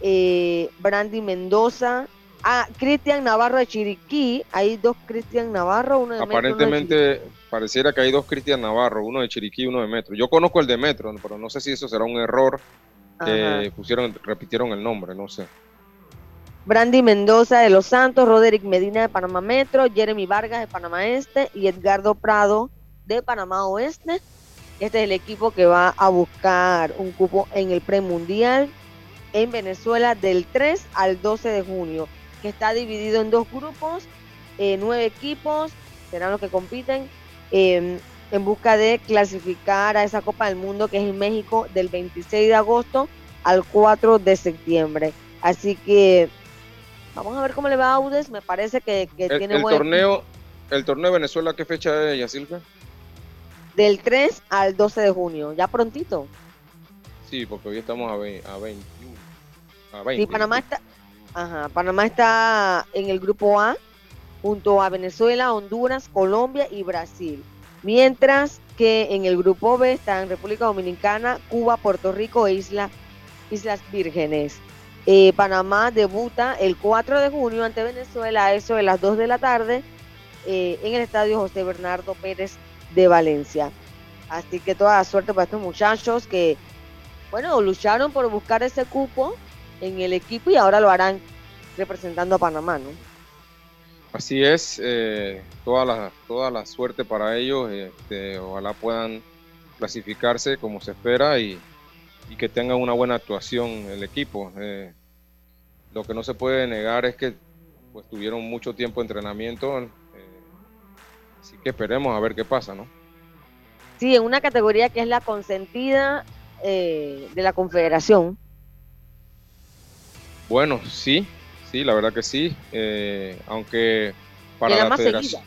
eh, Brandy Mendoza, ah, Cristian Navarro de Chiriquí, hay dos Cristian Navarro, uno de Metro, uno de Aparentemente pareciera que hay dos Cristian Navarro, uno de Chiriquí y uno de Metro. Yo conozco el de Metro, pero no sé si eso será un error que pusieron, repitieron el nombre, no sé. Brandy Mendoza de Los Santos, Roderick Medina de Panamá Metro, Jeremy Vargas de Panamá Este y Edgardo Prado de Panamá Oeste. Este es el equipo que va a buscar un cupo en el premundial en Venezuela del 3 al 12 de junio, que está dividido en dos grupos, eh, nueve equipos, serán los que compiten, eh, en busca de clasificar a esa Copa del Mundo que es en México del 26 de agosto al 4 de septiembre. Así que vamos a ver cómo le va a Audes, me parece que, que El, tiene el buen torneo, el torneo de Venezuela, ¿qué fecha es, Yacilca? del 3 al 12 de junio, ya prontito. Sí, porque hoy estamos a, vein- a 21. A 20. Sí, Panamá está, ajá, Panamá está en el grupo A junto a Venezuela, Honduras, Colombia y Brasil. Mientras que en el grupo B están República Dominicana, Cuba, Puerto Rico e Isla- Islas Vírgenes. Eh, Panamá debuta el 4 de junio ante Venezuela a eso de las 2 de la tarde eh, en el estadio José Bernardo Pérez de Valencia. Así que toda la suerte para estos muchachos que, bueno, lucharon por buscar ese cupo en el equipo y ahora lo harán representando a Panamá, ¿no? Así es, eh, toda, la, toda la suerte para ellos, este, ojalá puedan clasificarse como se espera y, y que tengan una buena actuación el equipo. Eh, lo que no se puede negar es que pues, tuvieron mucho tiempo de entrenamiento, eh, así que esperemos a ver qué pasa, ¿no? Sí, en una categoría que es la consentida eh, de la Confederación. Bueno, sí, sí, la verdad que sí, eh, aunque para la federación...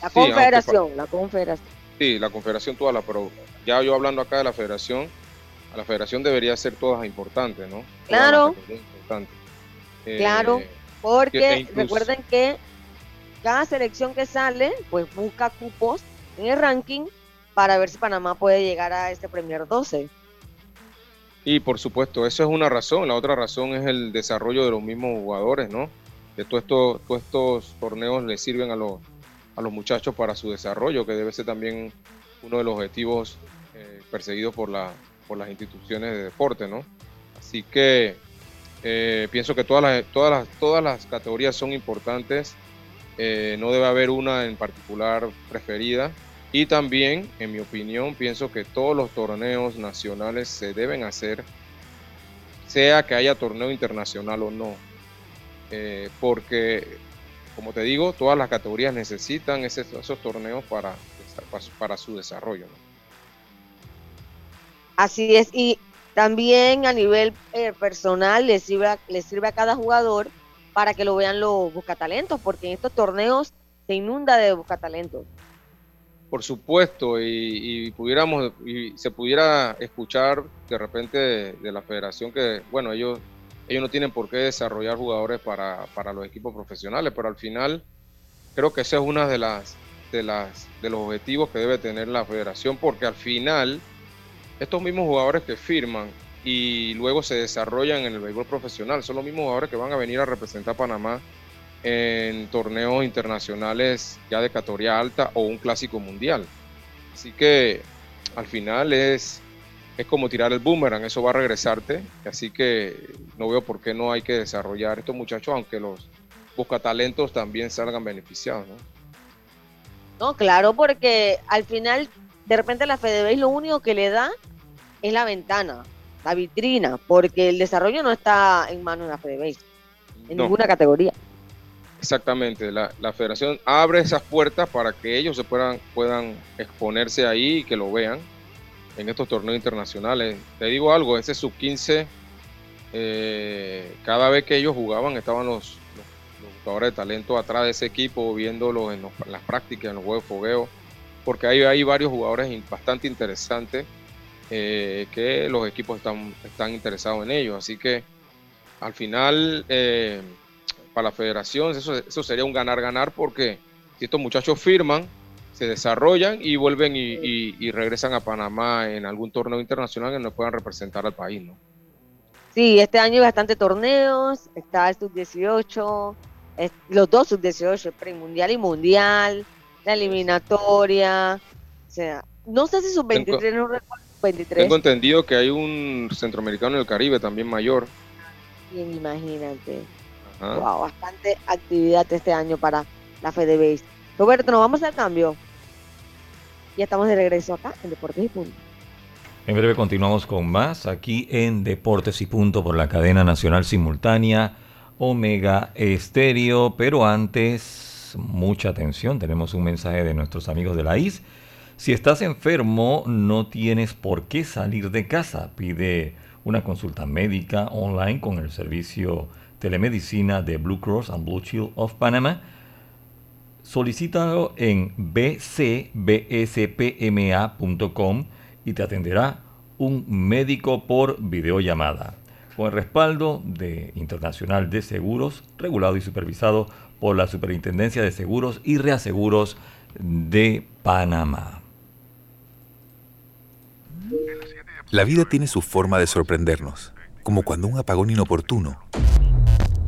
La Sí, Confederación, la Confederación. Sí, la confederación toda la, pero ya yo hablando acá de la federación, a la federación debería ser todas importantes, ¿no? Claro. Eh, Claro, porque incluso- recuerden que cada selección que sale, pues busca cupos en el ranking para ver si Panamá puede llegar a este Premier 12. Y por supuesto, eso es una razón. La otra razón es el desarrollo de los mismos jugadores, ¿no? Que todos estos, todos estos torneos les sirven a los, a los muchachos para su desarrollo, que debe ser también uno de los objetivos eh, perseguidos por, la, por las instituciones de deporte, ¿no? Así que eh, pienso que todas las, todas, las, todas las categorías son importantes. Eh, no debe haber una en particular preferida. Y también, en mi opinión, pienso que todos los torneos nacionales se deben hacer, sea que haya torneo internacional o no. Eh, porque, como te digo, todas las categorías necesitan esos torneos para, para, su- desarrollo. Así es, y también a nivel eh, personal le sirve, a, le sirve a cada jugador para que lo vean los buscatalentos, porque en estos torneos se inunda de buscatalentos. Por supuesto, y, pudiéramos, y se pudiera escuchar de repente de, la federación que, bueno, ellos, ellos no tienen por qué desarrollar jugadores para, para los equipos profesionales, pero al final creo que esa es una de las, de las de los objetivos que debe tener la federación, porque al final estos mismos jugadores que firman y luego se desarrollan en el béisbol profesional son los mismos jugadores que van a venir a representar a Panamá en torneos internacionales ya de categoría alta o un clásico mundial. Así que al final es es como tirar el boomerang, eso va a regresarte. Así que no veo por qué no hay que desarrollar estos muchachos, aunque los buscatalentos también salgan beneficiados. ¿no? No, claro, porque al final, de repente la FedeBase lo único que le da es la ventana, la vitrina, porque el desarrollo no está en manos de la FedeBase, en No. ninguna categoría. Exactamente, la, federación abre esas puertas para que ellos se puedan, puedan exponerse ahí y que lo vean en estos torneos internacionales. Te digo algo, ese sub-15, eh, cada vez que ellos jugaban estaban los, jugadores de talento atrás de ese equipo, viéndolos en, las prácticas, en los juegos de fogueo, porque hay, hay varios jugadores bastante interesantes eh, que los equipos están, están interesados en ellos. Así que al final, eh, para la federación, eso, eso sería un ganar-ganar porque si estos muchachos firman, se desarrollan y vuelven y, y- y regresan a Panamá en algún torneo internacional que nos puedan representar al país, ¿no? Sí, este año hay bastantes torneos, está el sub-18, es- los dos sub-18, el premundial y mundial, la eliminatoria, o sea, no sé si sub-23, no recuerdo, 23, Tengo entendido que hay un centroamericano en el Caribe también mayor. bien, imagínate. Ajá. Wow, bastante actividad este año para la FedeBase. Roberto, nos vamos al cambio. Ya estamos de regreso acá en Deportes y Punto. En breve continuamos con más aquí en Deportes y Punto por la cadena nacional simultánea Omega Estéreo. Pero antes, mucha atención, tenemos un mensaje de nuestros amigos de la IS. Si estás enfermo, no tienes por qué salir de casa. Pide una consulta médica online con el servicio telemedicina de Blue Cross and Blue Shield of Panama. Solicítalo en bcbspma.com y te atenderá un médico por videollamada, con el respaldo de Internacional de Seguros, regulado y supervisado por la Superintendencia de Seguros y Reaseguros de Panamá. La vida tiene su forma de sorprendernos, como cuando un apagón inoportuno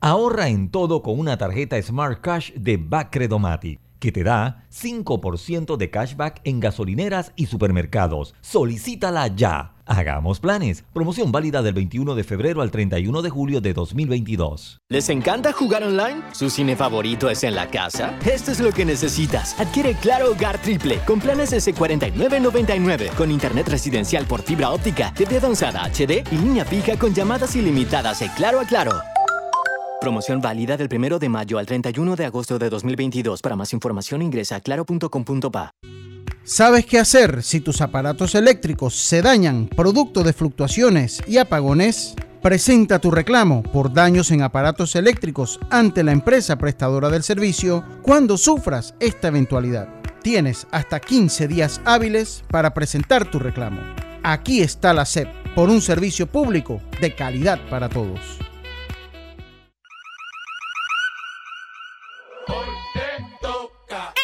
Ahorra en todo con una tarjeta Smart Cash de Bacredomatic, que te da 5% de cashback en gasolineras y supermercados. Solicítala ya. Hagamos planes. Promoción válida del 21 de febrero al 31 de julio de 2022. ¿Les encanta jugar online? ¿Su cine favorito es en la casa? Esto es lo que necesitas. Adquiere Claro Hogar Triple con planes S4999 con internet residencial por fibra óptica, TV avanzada HD y línea fija con llamadas ilimitadas de Claro a Claro. Promoción válida del 1 de mayo al 31 de agosto de 2022. Para más información ingresa a claro.com.pa. ¿Sabes qué hacer si tus aparatos eléctricos se dañan producto de fluctuaciones y apagones? Presenta tu reclamo por daños en aparatos eléctricos ante la empresa prestadora del servicio cuando sufras esta eventualidad. Tienes hasta 15 días hábiles para presentar tu reclamo. Aquí está la SEP por un servicio público de calidad para todos. En Fantastic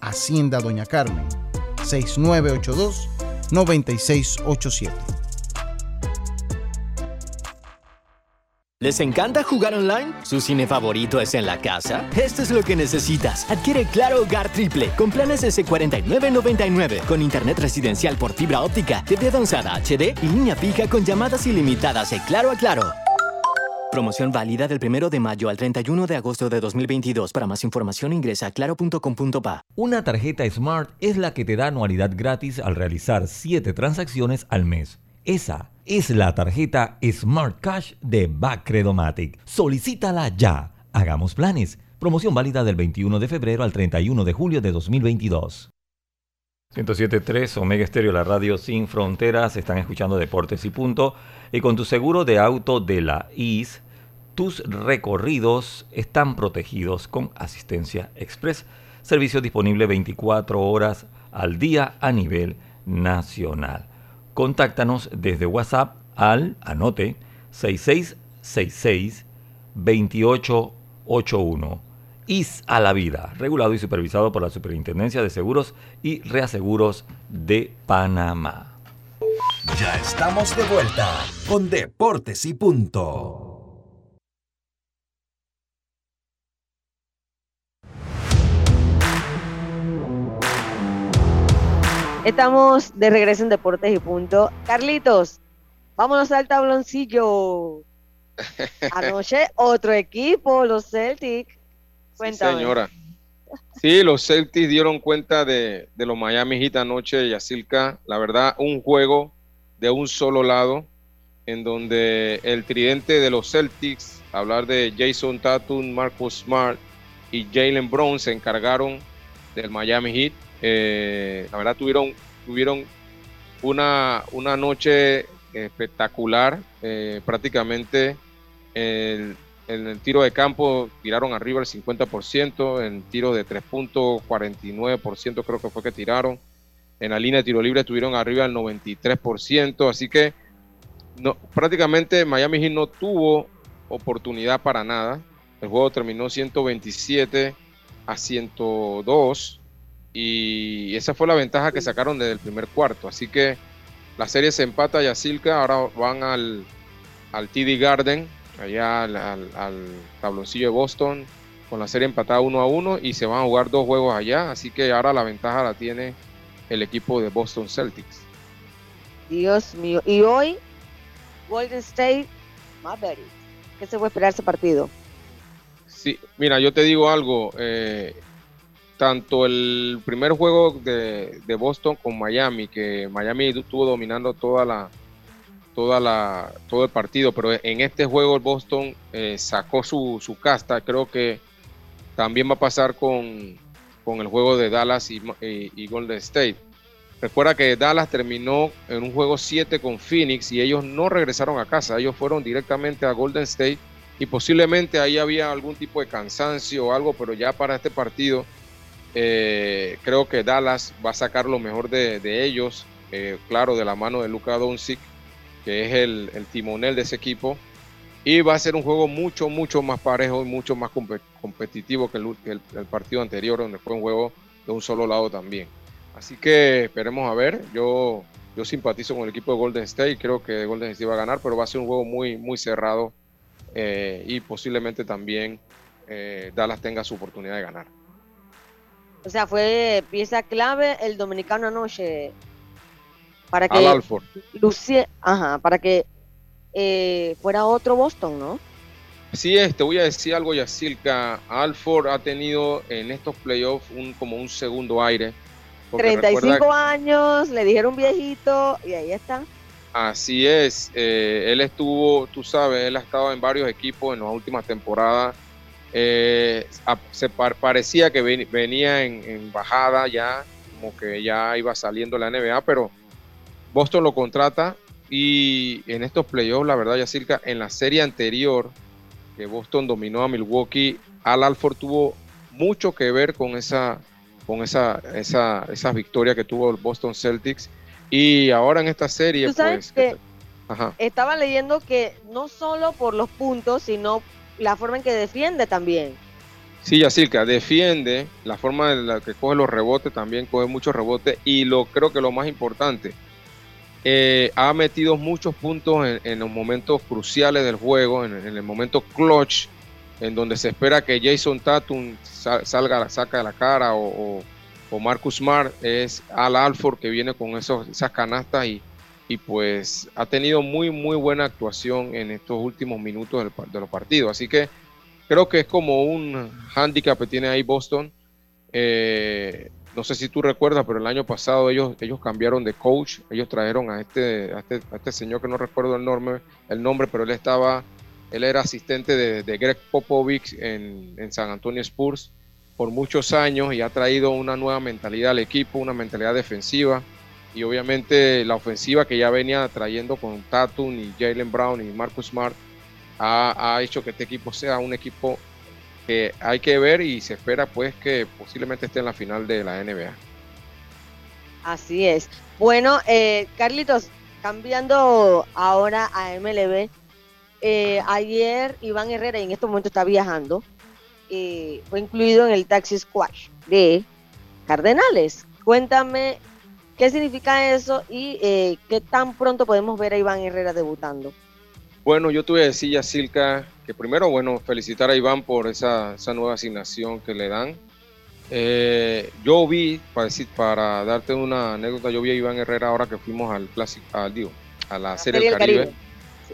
Hacienda Doña Carmen, 6982-9687. ¿Les encanta jugar online? ¿Su cine favorito es en la casa? Esto es lo que necesitas. Adquiere Claro Hogar Triple con planes s 49.99 con internet residencial por fibra óptica, TV avanzada HD y línea fija con llamadas ilimitadas de Claro a Claro. Promoción válida del 1 de mayo al 31 de agosto de 2022. Para más información ingresa a claro.com.pa. Una tarjeta Smart es la que te da anualidad gratis al realizar 7 transacciones al mes. Esa es la tarjeta Smart Cash de Bacredomatic. Solicítala ya. Hagamos planes. Promoción válida del 21 de febrero al 31 de julio de 2022. 107.3 Omega Estéreo, la radio sin fronteras. Están escuchando Deportes y Punto. Y con tu seguro de auto de la IS, tus recorridos están protegidos con asistencia express. Servicio disponible 24 horas al día a nivel nacional. Contáctanos desde WhatsApp al, anote, 6666-2881. IS a la vida, regulado y supervisado por la Superintendencia de Seguros y Reaseguros de Panamá. Ya estamos de vuelta con Deportes y Punto. Estamos de regreso en Deportes y Punto. Carlitos, vámonos al tabloncillo. Anoche otro equipo, los Celtics. Cuéntame. Señora. Sí, los Celtics dieron cuenta de, de los Miami Heat anoche, Yacilca. La verdad, un juego de un solo lado, en donde el tridente de los Celtics, hablar de Jason Tatum, Marcus Smart y Jalen Brown, se encargaron del Miami Heat. Eh, la verdad, tuvieron, tuvieron una, una noche espectacular. eh, prácticamente el- en el tiro de campo tiraron arriba el 50%, en tiro de 3 puntos 49% creo que fue que tiraron. En la línea de tiro libre estuvieron arriba el 93%, así que no, prácticamente Miami Heat no tuvo oportunidad para nada. El juego terminó 127 a 102 y esa fue la ventaja que sacaron desde el primer cuarto. Así que la serie se empata y Silca, ahora van al, al TD Garden, allá al, al- al tabloncillo de Boston, con la serie empatada 1 a 1 y se van a jugar dos juegos allá. Así que ahora la ventaja la tiene el equipo de Boston Celtics. Dios mío. Y hoy, Golden State Mavericks. ¿Qué se puede esperar ese partido? Sí, mira, yo te digo algo. eh, tanto el primer juego de, de Boston con Miami, que Miami estuvo dominando toda la, toda la, todo el partido, pero en este juego el Boston eh, sacó su, su casta. Creo que también va a pasar con, con el juego de Dallas y, Golden State. Recuerda que Dallas terminó en un juego 7 con Phoenix y ellos no regresaron a casa, ellos fueron directamente a Golden State y posiblemente ahí había algún tipo de cansancio o algo, pero ya para este partido eh, creo que Dallas va a sacar lo mejor de, de ellos, eh, claro, de la mano de Luka Doncic, que es el, el timonel de ese equipo, y va a ser un juego mucho, mucho más parejo y mucho más compe- competitivo que el partido anterior, donde fue un juego de un solo lado también. Así que esperemos a ver. Yo, yo simpatizo con el equipo de Golden State. Creo que Golden State va a ganar, pero va a ser un juego muy, muy cerrado eh, y posiblemente también eh, Dallas tenga su oportunidad de ganar. O sea, fue pieza clave el dominicano anoche para que Al Alford. lucie- ajá, para que eh, fuera otro Boston, ¿no? Así es, te voy a decir algo, Yacilca. Alford ha tenido en estos playoffs un, como un segundo aire. porque 35 recuerda- años, le dijeron viejito y ahí está. Así es, eh, él estuvo, tú sabes, él ha estado en varios equipos en las últimas temporadas. Eh, a- se par- parecía que ven- venía en, en bajada ya, como que ya iba saliendo la NBA, pero Boston lo contrata y en estos playoffs, la verdad, ya cerca, en la serie anterior que Boston dominó a Milwaukee, Al Alford tuvo mucho que ver con esa, con esa, esa, esa victoria que tuvo el Boston Celtics. Y ahora en esta serie, Tú sabes pues, que estaba leyendo que no solo por los puntos, sino la forma en que defiende también. Sí, Yacirca, defiende, la forma en la que coge los rebotes también coge muchos rebotes y lo creo que lo más importante, eh, ha metido muchos puntos en, los momentos cruciales del juego, en, el momento clutch, en donde se espera que Jason Tatum salga, saca de la cara o, Marcus Smart, es Al Alford que viene con esos, esas canastas y, pues ha tenido muy, muy buena actuación en estos últimos minutos de los partidos. Así que creo que es como un handicap que tiene ahí Boston. Eh, no sé si tú recuerdas, pero el año pasado ellos, ellos cambiaron de coach. Ellos trajeron a este, este, este señor que no recuerdo el nombre, el nombre, pero él estaba, él era asistente de, Greg Popovich en, en, San Antonio Spurs por muchos años y ha traído una nueva mentalidad al equipo, una mentalidad defensiva y obviamente la ofensiva que ya venía trayendo con Tatum y Jalen Brown y Marcus Smart ha, hecho que este equipo sea un equipo hay que ver y se espera pues que posiblemente esté en la final de la NBA. Así es. Bueno, eh, Carlitos, cambiando ahora a MLB, eh, ayer Iván Herrera, y en este momento está viajando, eh, fue incluido en el Taxi Squash de Cardenales. Cuéntame qué significa eso y qué tan pronto podemos ver a Iván Herrera debutando. Bueno, yo te voy a decir, Yacilca, que primero, bueno, felicitar a Iván por esa, nueva asignación que le dan. Eh, yo vi, para, decir, para darte una anécdota, yo vi a Iván Herrera ahora que fuimos al clásico, al, digo, a la, Serie del Caribe,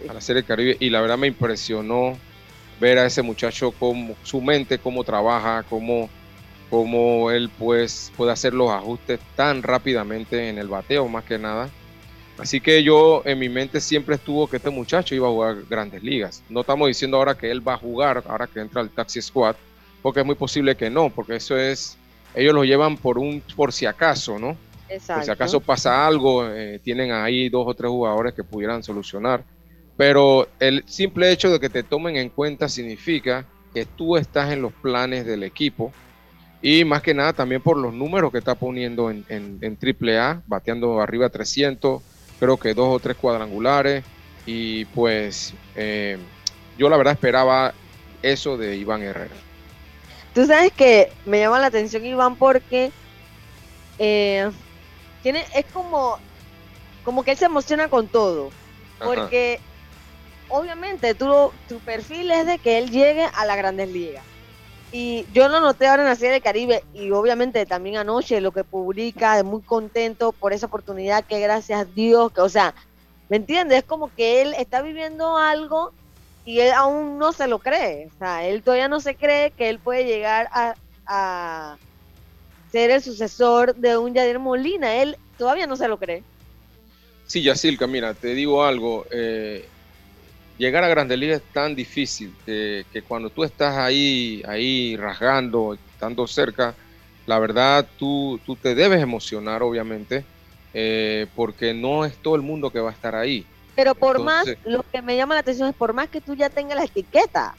a la Serie del Caribe, y la verdad me impresionó ver a ese muchacho, como su mente, cómo trabaja, cómo, cómo él pues, puede hacer los ajustes tan rápidamente en el bateo, más que nada. Así que yo en mi mente siempre estuvo que este muchacho iba a jugar grandes ligas. No estamos diciendo ahora que él va a jugar, ahora que entra al Taxi Squad, porque es muy posible que no, porque eso es, ellos lo llevan por un, por si acaso, ¿no? Exacto. Por si acaso pasa algo, eh, tienen ahí dos o tres jugadores que pudieran solucionar. Pero el simple hecho de que te tomen en cuenta significa que tú estás en los planes del equipo y más que nada también por los números que está poniendo en, en, en AAA, bateando arriba 300 creo que dos o tres cuadrangulares y pues eh, yo la verdad esperaba eso de Iván Herrera. Tú sabes que me llama la atención Iván porque eh, tiene, es como, como que él se emociona con todo. Porque obviamente tu perfil es de que él llegue a la grandes ligas. Y yo lo noté ahora en la Serie del Caribe y obviamente también anoche lo que publica, de muy contento por esa oportunidad, que gracias a Dios, que o sea, ¿me entiendes? Es como que él está viviendo algo y él aún no se lo cree. O sea, él todavía no se cree que él puede llegar a, ser el sucesor de un Yadir Molina. Él todavía no se lo cree. Sí, Yacilca, mira, te digo algo. Eh, llegar a Grandes Ligas es tan difícil que, cuando tú estás ahí, ahí rasgando, estando cerca, la verdad tú, tú te debes emocionar, obviamente, eh, porque no es todo el mundo que va a estar ahí. Pero por más, lo que me llama la atención es por más que tú ya tengas la etiqueta,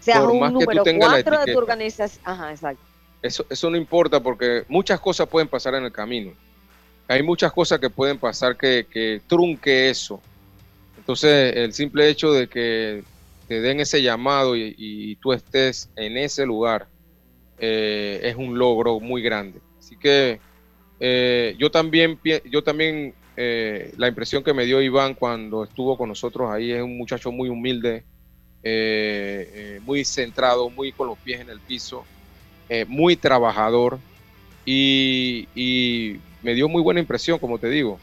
seas un número cuatro de tu organización. Ajá, exacto. Eso, eso no importa porque muchas cosas pueden pasar en el camino. Hay muchas cosas que pueden pasar que, que trunque eso. Entonces, el simple hecho de que te den ese llamado y, tú estés en ese lugar eh, es un logro muy grande. Así que eh, yo también, yo también eh, la impresión que me dio Iván cuando estuvo con nosotros ahí es un muchacho muy humilde, muy centrado, muy con los pies en el piso, muy trabajador y, y me dio muy buena impresión, como te digo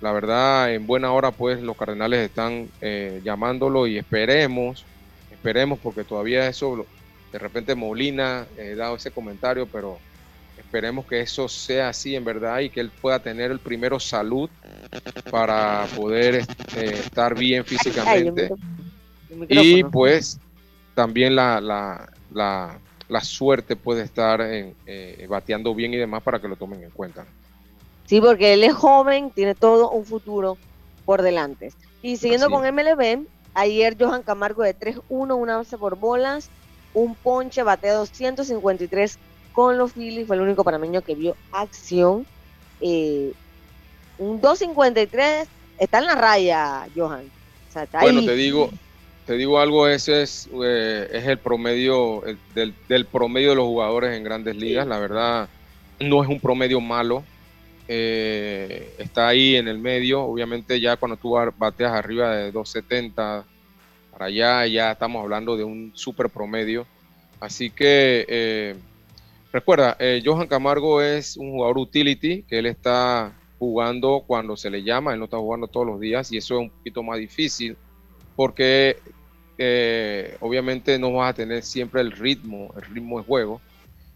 la verdad, en buena hora, pues los Cardenales están eh, llamándolo y esperemos, esperemos, porque todavía eso, de repente Molina he dado ese comentario, pero esperemos que eso sea así en verdad y que él pueda tener el primero salud para poder este, estar bien físicamente. y pues también la, la, suerte puede estar en, eh, bateando bien y demás para que lo tomen en cuenta. Sí, porque él es joven, tiene todo un futuro por delante. Y siguiendo con MLB, ayer Johan Camargo de 3-1, una base por bolas, un ponche, batea 253 con los Phillies, fue el único panameño que vio acción. Eh, un 253 está en la raya, Johan. O sea, está Bueno, ahí. te digo, te digo algo, ese es, eh, es el promedio el- del, del promedio de los jugadores en grandes ligas. La verdad, no es un promedio malo. Eh, está ahí en el medio. Obviamente, ya cuando tú bateas arriba de 270 para allá, ya estamos hablando de un super promedio. Así que eh, recuerda, eh, Johan Camargo es un jugador utility, que él está jugando cuando se le llama, él no está jugando todos los días y eso es un poquito más difícil porque obviamente no vas a tener siempre el ritmo, el ritmo de juego.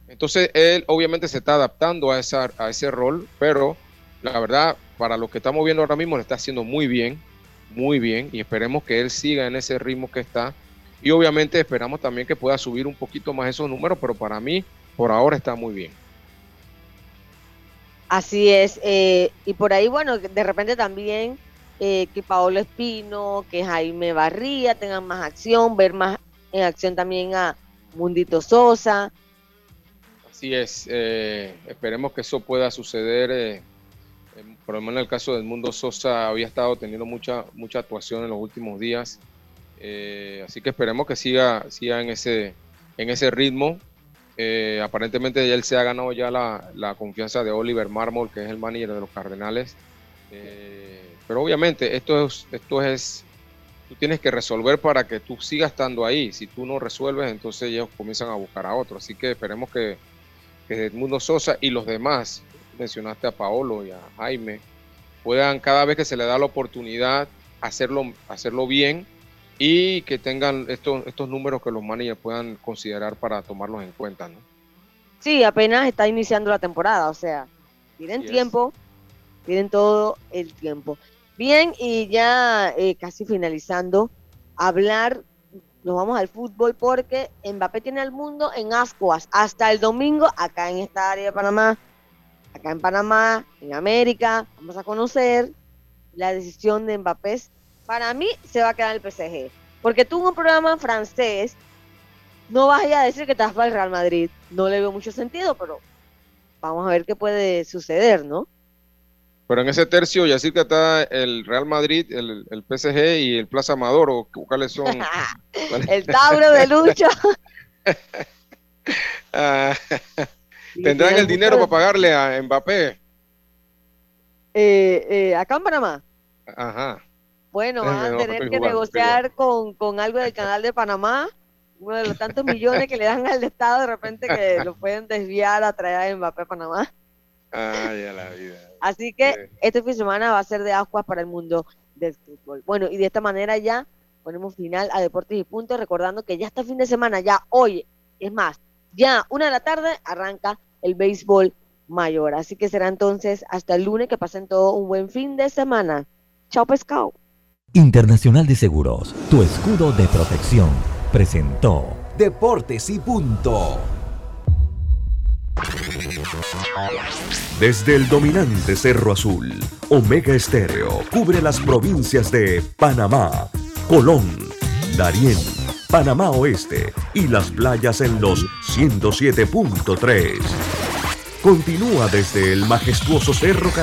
Entonces él obviamente se está adaptando a, esa, a ese rol, pero la verdad, para lo que estamos viendo ahora mismo, lo está haciendo muy bien, muy bien, y esperemos que él siga en ese ritmo que está. Y obviamente esperamos también que pueda subir un poquito más esos números, pero para mí, por ahora está muy bien. Así es. eh, y por ahí, bueno, de repente también eh, que Paolo Espino, que Jaime Barría tengan más acción, ver más en acción también a Mundito Sosa. Así es, eh, esperemos que eso pueda suceder. eh, en- por lo menos en el caso del Mundo Sosa había estado teniendo mucha, mucha actuación en los últimos días. eh, así que esperemos que siga, siga en, ese, en ese ritmo. Eh, aparentemente él se ha ganado ya la, la confianza de Oliver Marmol, que es el manager de los Cardenales. Pero obviamente esto es, esto es, tú tienes que resolver para que tú sigas estando ahí. Si tú no resuelves, entonces ellos comienzan a buscar a otro. Así que esperemos que, que Edmundo Sosa y los demás, mencionaste a Paolo y a Jaime, puedan cada vez que se le da la oportunidad hacerlo, hacerlo bien y que tengan estos, estos números que los managers puedan considerar para tomarlos en cuenta. ¿no? Sí, apenas está iniciando la temporada, o sea, tienen Así es. tiempo, tienen todo el tiempo. Bien, y ya eh, casi finalizando, hablar, nos vamos al fútbol porque Mbappé tiene al mundo en ascuas hasta el domingo acá en esta área de Panamá, acá en Panamá, en América, vamos a conocer la decisión de Mbappé. Para mí se va a quedar el PSG, porque tú en un programa francés no vas a decir que te vas para el Real Madrid. No le veo mucho sentido, pero vamos a ver qué puede suceder, ¿no? Pero en ese tercio, ya que está el Real Madrid, el, el PSG y el Plaza Amador, o cuáles son. cuáles- El Tauro de Lucho. Ah, Tendrán el dinero para pagarle a Mbappé. Eh, eh, acá en Panamá. Ajá. Bueno, van a tener que negociar con, con algo del canal de Panamá. Uno de los tantos millones que le dan al Estado, de repente que lo pueden desviar a traer a Mbappé a Panamá. Ay, a la vida. Así que este fin de semana va a ser de aguas para el mundo del fútbol. Bueno, y de esta manera ya ponemos final a Deportes y Puntos, recordando que ya este fin de semana, ya hoy, es más, ya una de la tarde arranca el béisbol mayor. Así que será entonces hasta el lunes que pasen todo un buen fin de semana. Chao pescado. Internacional de Seguros, tu escudo de protección, presentó Deportes y punto. Desde el dominante Cerro Azul, Omega Estéreo cubre las provincias de Panamá, Colón, Darién, Panamá Oeste y las playas en los 107.3. Continúa desde el majestuoso Cerro Can-